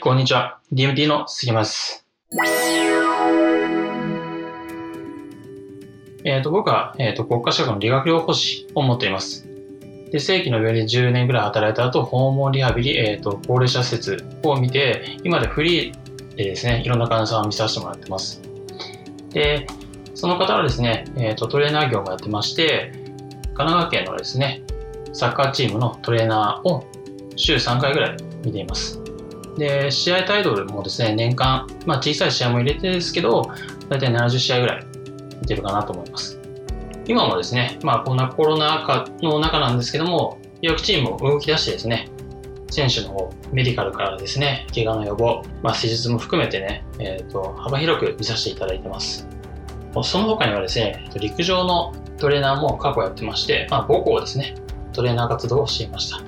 こんにちは。DMT の杉山です。えっ、と、僕は、えっ、と、国家資格の理学療法士を持っています。で、正規の病院で10年ぐらい働いた後、訪問リハビリ、えっ、と、高齢者施設を見て、今でフリーでですね、いろんな患者さんを見させてもらってます。で、その方はですね、えっ、と、トレーナー業もやってまして、神奈川県のですね、サッカーチームのトレーナーを週3回ぐらい見ています。で、試合タイトルもですね、年間、まあ小さい試合も入れてですけど、大体70試合ぐらい見てるかなと思います。今もですね、まあこんなコロナ禍の中なんですけども、よくチームを動き出してですね、選手の方、メディカルからですね、怪我の予防、まあ施術も含めてね、えっ、と、幅広く見させていただいてます。その他にはですね、陸上のトレーナーも過去やってまして、まあ母校ですね、トレーナー活動をしていました。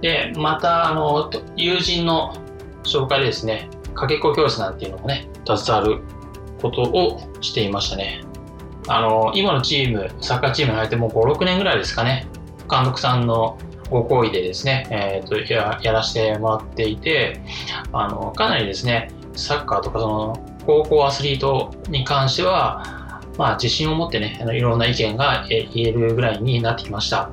で、また、あの、友人の紹介でですね、かけっこ教室なんていうのもね、携わることをしていましたね。あの、今のチーム、サッカーチームに入ってもう5、6年ぐらいですかね、監督さんのご好意でですね、えっ、とや、やらせてもらっていて、あの、かなりですね、サッカーとかその、高校アスリートに関しては、まあ、自信を持ってね、いろんな意見が言えるぐらいになってきました。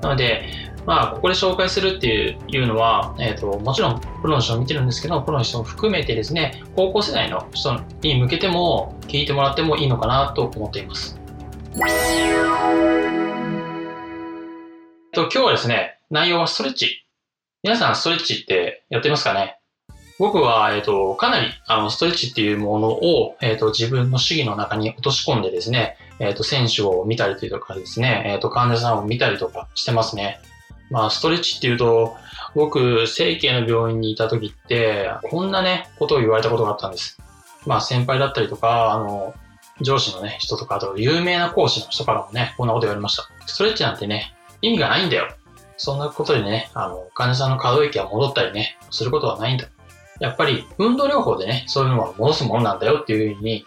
なので、まあ、ここで紹介するっていうのは、えっ、と、もちろんプロの人を見てるんですけど、プロの人も含めてですね、高校世代の人に向けても聞いてもらってもいいのかなと思っています。と今日はですね、内容はストレッチ。皆さんストレッチってやってますかね？僕は、えっ、と、かなり、あの、ストレッチっていうものを、えっ、と、自分の主義の中に落とし込んでですね、えっ、と、選手を見たりというかですね、えっ、と、患者さんを見たりとかしてますね。まあ、ストレッチっていうと、僕、整形の病院にいた時って、こんなね、ことを言われたことがあったんです。まあ、先輩だったりとか、あの、上司のね、人とか、あと、有名な講師の人からもね、こんなこと言われました。ストレッチなんてね、意味がないんだよ。そんなことでね、あの、患者さんの可動域が戻ったりね、することはないんだ。やっぱり、運動療法でね、そういうのは戻すものなんだよっていうふうに、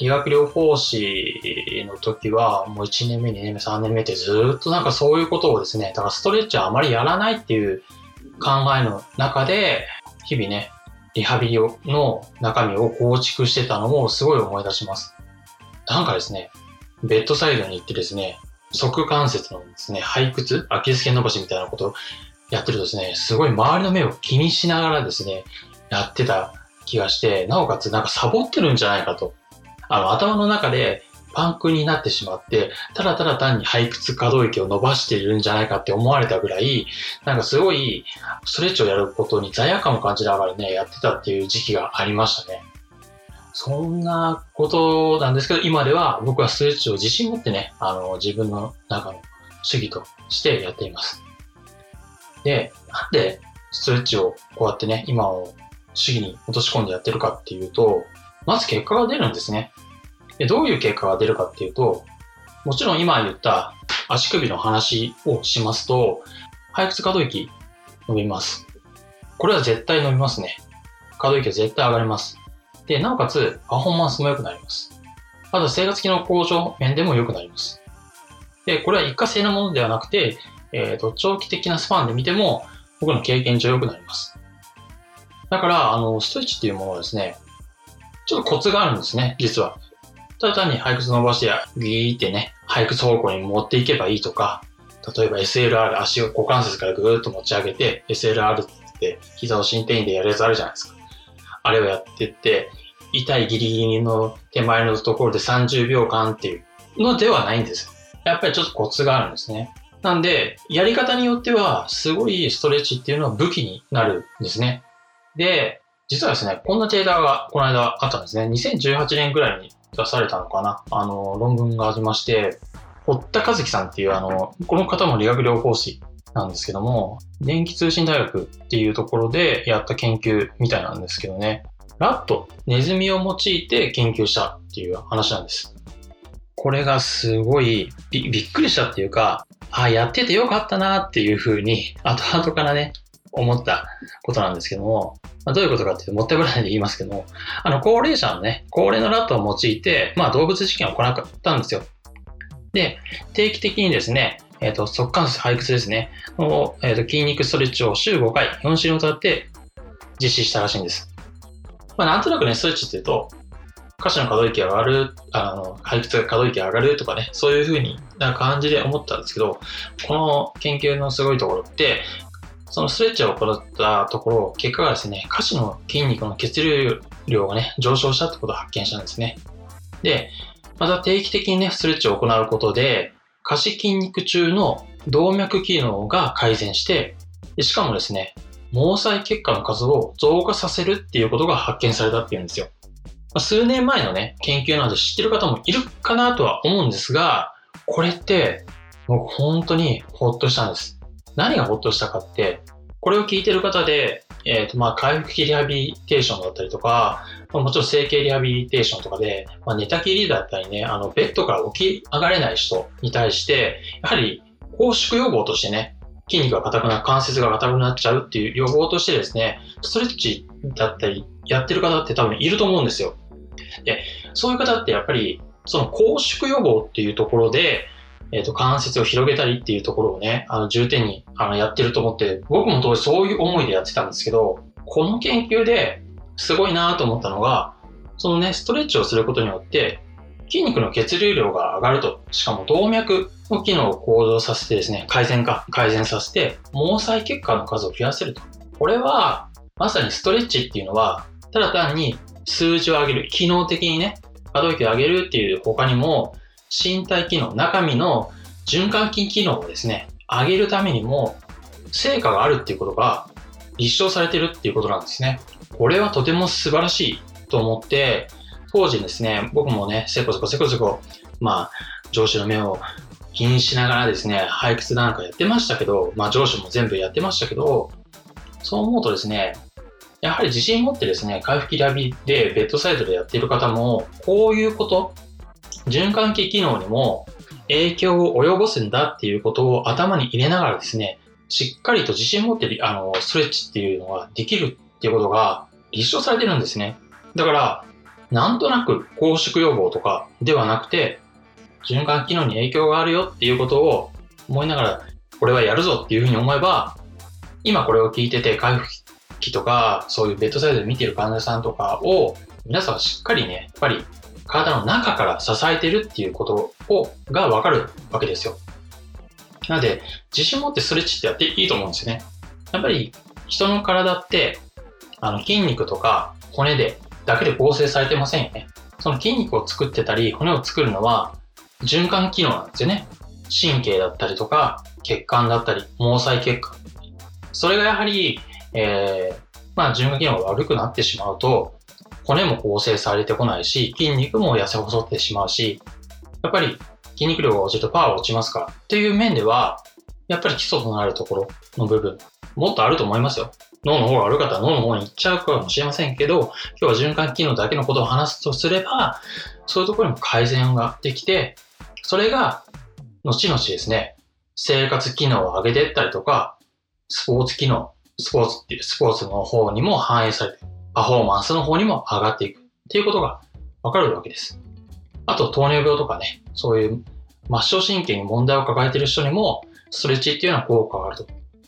理学療法士の時は、もう1年目、2年目、3年目ってずっとなんかそういうことをですね、だからストレッチはあまりやらないっていう考えの中で、日々ね、リハビリの中身を構築してたのをすごい思い出します。なんかですね、ベッドサイドに行ってですね、側関節のですね、背屈、アキレス腱伸ばしみたいなことをやってるとですね、すごい周りの目を気にしながらですね、やってた気がして、なおかつなんかサボってるんじゃないかと。あの、頭の中でパンクになってしまって、ただただ単に背屈可動域を伸ばしているんじゃないかって思われたぐらい、なんかすごいストレッチをやることに罪悪感を感じながらね、やってたっていう時期がありましたね。そんなことなんですけど、今では僕はストレッチを自信持ってね、あの、自分の中の主義としてやっています。で、なんでストレッチをこうやってね、今を主義に落とし込んでやってるかっていうと、まず結果が出るんですね。でどういう結果が出るかっていうと、もちろん今言った足首の話をしますと、背屈可動域伸びます。これは絶対伸びますね。可動域は絶対上がります。で、なおかつパフォーマンスも良くなります。あと生活機能向上面でも良くなります。で、これは一過性なものではなくて、えっ、と、長期的なスパンで見ても僕の経験上良くなります。だから、あの、ストレッチっていうものはですね、ちょっとコツがあるんですね、実は。ただ単に背屈伸ばしやギーってね、背屈方向に持っていけばいいとか、例えば SLR、足を股関節からぐーっと持ち上げて、SLR って膝を伸展位でやるやつあるじゃないですか。あれをやってって、痛いギリギリの手前のところで30秒間っていうのではないんです。やっぱりちょっとコツがあるんですね。なんで、やり方によっては、すごいストレッチっていうのは武器になるんですね。で、実はですね、こんなデータがこの間あったんですね。2018年ぐらいに出されたのかな。あの、論文がありまして、堀田和樹さんっていうあの、この方も理学療法士なんですけども、電気通信大学っていうところでやった研究みたいなんですけどね、ラット、ネズミを用いて研究したっていう話なんです。これがすごいびっくりしたっていうか、あやっててよかったなっていうふうに、後々からね、思ったことなんですけども、まあ、どういうことかって、もったいぶらないで言いますけども、あの、高齢者のね、高齢のラットを用いて、まあ、動物実験を行ったんですよ。で、定期的にですね、えっ、と、側関節、背屈ですね、の、えっ、と、筋肉ストレッチを週5回、4週にわたって実施したらしいんです。まあ、なんとなくね、ストレッチって言うと、歌詞の可動域が上がる、あの、配屈が可動域が上がるとかね、そういう風にな感じで思ったんですけど、この研究のすごいところって、そのストレッチを行ったところ、結果がですね、下肢の筋肉の血流量がね、上昇したってことを発見したんですね。で、また定期的にね、ストレッチを行うことで、下肢筋肉中の動脈機能が改善して、しかもですね、毛細血管の数を増加させるっていうことが発見されたっていうんですよ。数年前のね、研究など知ってる方もいるかなとは思うんですが、これって僕本当にほっとしたんです。何がほっとしたかって、これを聞いてる方で、えっ、ー、と、まあ、回復期リハビリテーションだったりとか、まあ、もちろん整形リハビリテーションとかで、まあ、寝たきりだったりね、あの、ベッドから起き上がれない人に対して、やはり、拘縮予防としてね、筋肉が硬くなる、関節が硬くなっちゃうっていう予防としてですね、ストレッチだったり、やってる方って多分いると思うんですよ。で、そういう方ってやっぱり、その拘縮予防っていうところで、えっ、ー、と、関節を広げたりっていうところをね、あの、重点にあのやってると思って、僕も当時そういう思いでやってたんですけど、この研究ですごいなと思ったのが、そのね、ストレッチをすることによって、筋肉の血流量が上がると、しかも動脈の機能を向上させてですね、改善化、改善させて、毛細血管の数を増やせると。これは、まさにストレッチっていうのは、ただ単に数字を上げる、機能的にね、可動域を上げるっていう他にも、身体機能、中身の循環器機能をですね、上げるためにも、成果があるっていうことが立証されてるっていうことなんですね。これはとても素晴らしいと思って、当時ですね、僕もね、せこせこせこせこ、まあ、上司の目を気にしながらですね、俳句なんかやってましたけど、まあ上司も全部やってましたけど、そう思うとですね、やはり自信持ってですね、回復リハビリでベッドサイドでやっている方も、こういうこと、循環器機能にも影響を及ぼすんだっていうことを頭に入れながらですね、しっかりと自信持ってあのストレッチっていうのができるっていうことが立証されてるんですね。だから、なんとなく拘縮予防とかではなくて、循環機能に影響があるよっていうことを思いながら、これはやるぞっていうふうに思えば、今これを聞いてて回復期とか、そういうベッドサイドで見てる患者さんとかを、皆さんはしっかりね、やっぱり体の中から支えてるっていうことを、がわかるわけですよ。なので、自信持ってストレッチってやっていいと思うんですよね。やっぱり人の体って、あの筋肉とか骨で、だけで構成されてませんよね。その筋肉を作ってたり、骨を作るのは循環機能なんですよね。神経だったりとか、血管だったり、毛細血管。それがやはり、えー、まあ、循環機能が悪くなってしまうと、骨も構成されてこないし、筋肉も痩せ細ってしまうし、やっぱり筋肉量が落ちるとパワー落ちますから。っていう面では、やっぱり基礎となるところの部分、もっとあると思いますよ。脳の方が悪かったら脳の方に行っちゃうかもしれませんけど、今日は循環機能だけのことを話すとすれば、そういうところにも改善ができて、それが、後々ですね、生活機能を上げていったりとか、スポーツ機能、スポーツっていう、スポーツの方にも反映されてる、パフォーマンスの方にも上がっていくっていうことがわかるわけです。あと、糖尿病とかね、そういう末梢神経に問題を抱えている人にも、ストレッチっていうのは効果があると。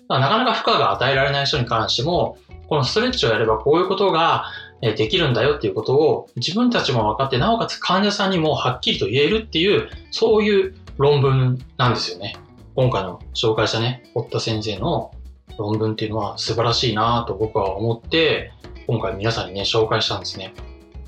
なかなか負荷が与えられない人に関しても、このストレッチをやればこういうことができるんだよっていうことを自分たちも分かって、なおかつ患者さんにもはっきりと言えるっていう、そういう論文なんですよね。今回の紹介したね、堀田先生の論文っていうのは素晴らしいなと僕は思って、今回皆さんにね、紹介したんですね。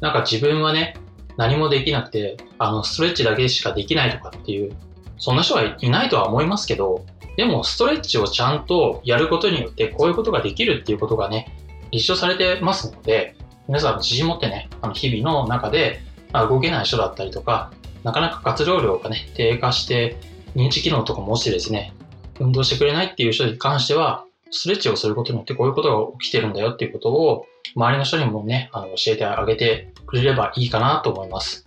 なんか自分はね、何もできなくて、あの、ストレッチだけしかできないとかっていう、そんな人はいないとは思いますけど、でもストレッチをちゃんとやることによってこういうことができるっていうことがね、立証されてますので、皆さん自信持ってね、あの日々の中で、ま動けない人だったりとか、なかなか活動量がね、低下して、認知機能とかも落ちてですね、運動してくれないっていう人に関しては、ストレッチをすることによってこういうことが起きてるんだよっていうことを、周りの人にもね、あの教えてあげてくれればいいかなと思います。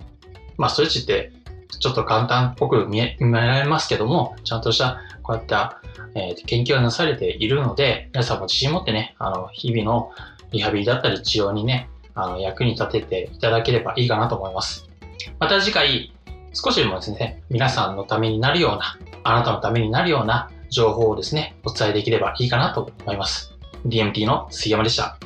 まあ、ストレッチってちょっと簡単っぽく見え見られますけども、ちゃんとしたこうやった、えー、研究がなされているので、皆さんも自信持ってね、あの、日々のリハビリだったり治療にね、あの、役に立てていただければいいかなと思います。また次回、少しでもですね、皆さんのためになるような、あなたのためになるような情報をですね、お伝えできればいいかなと思います。DMT の杉山でした。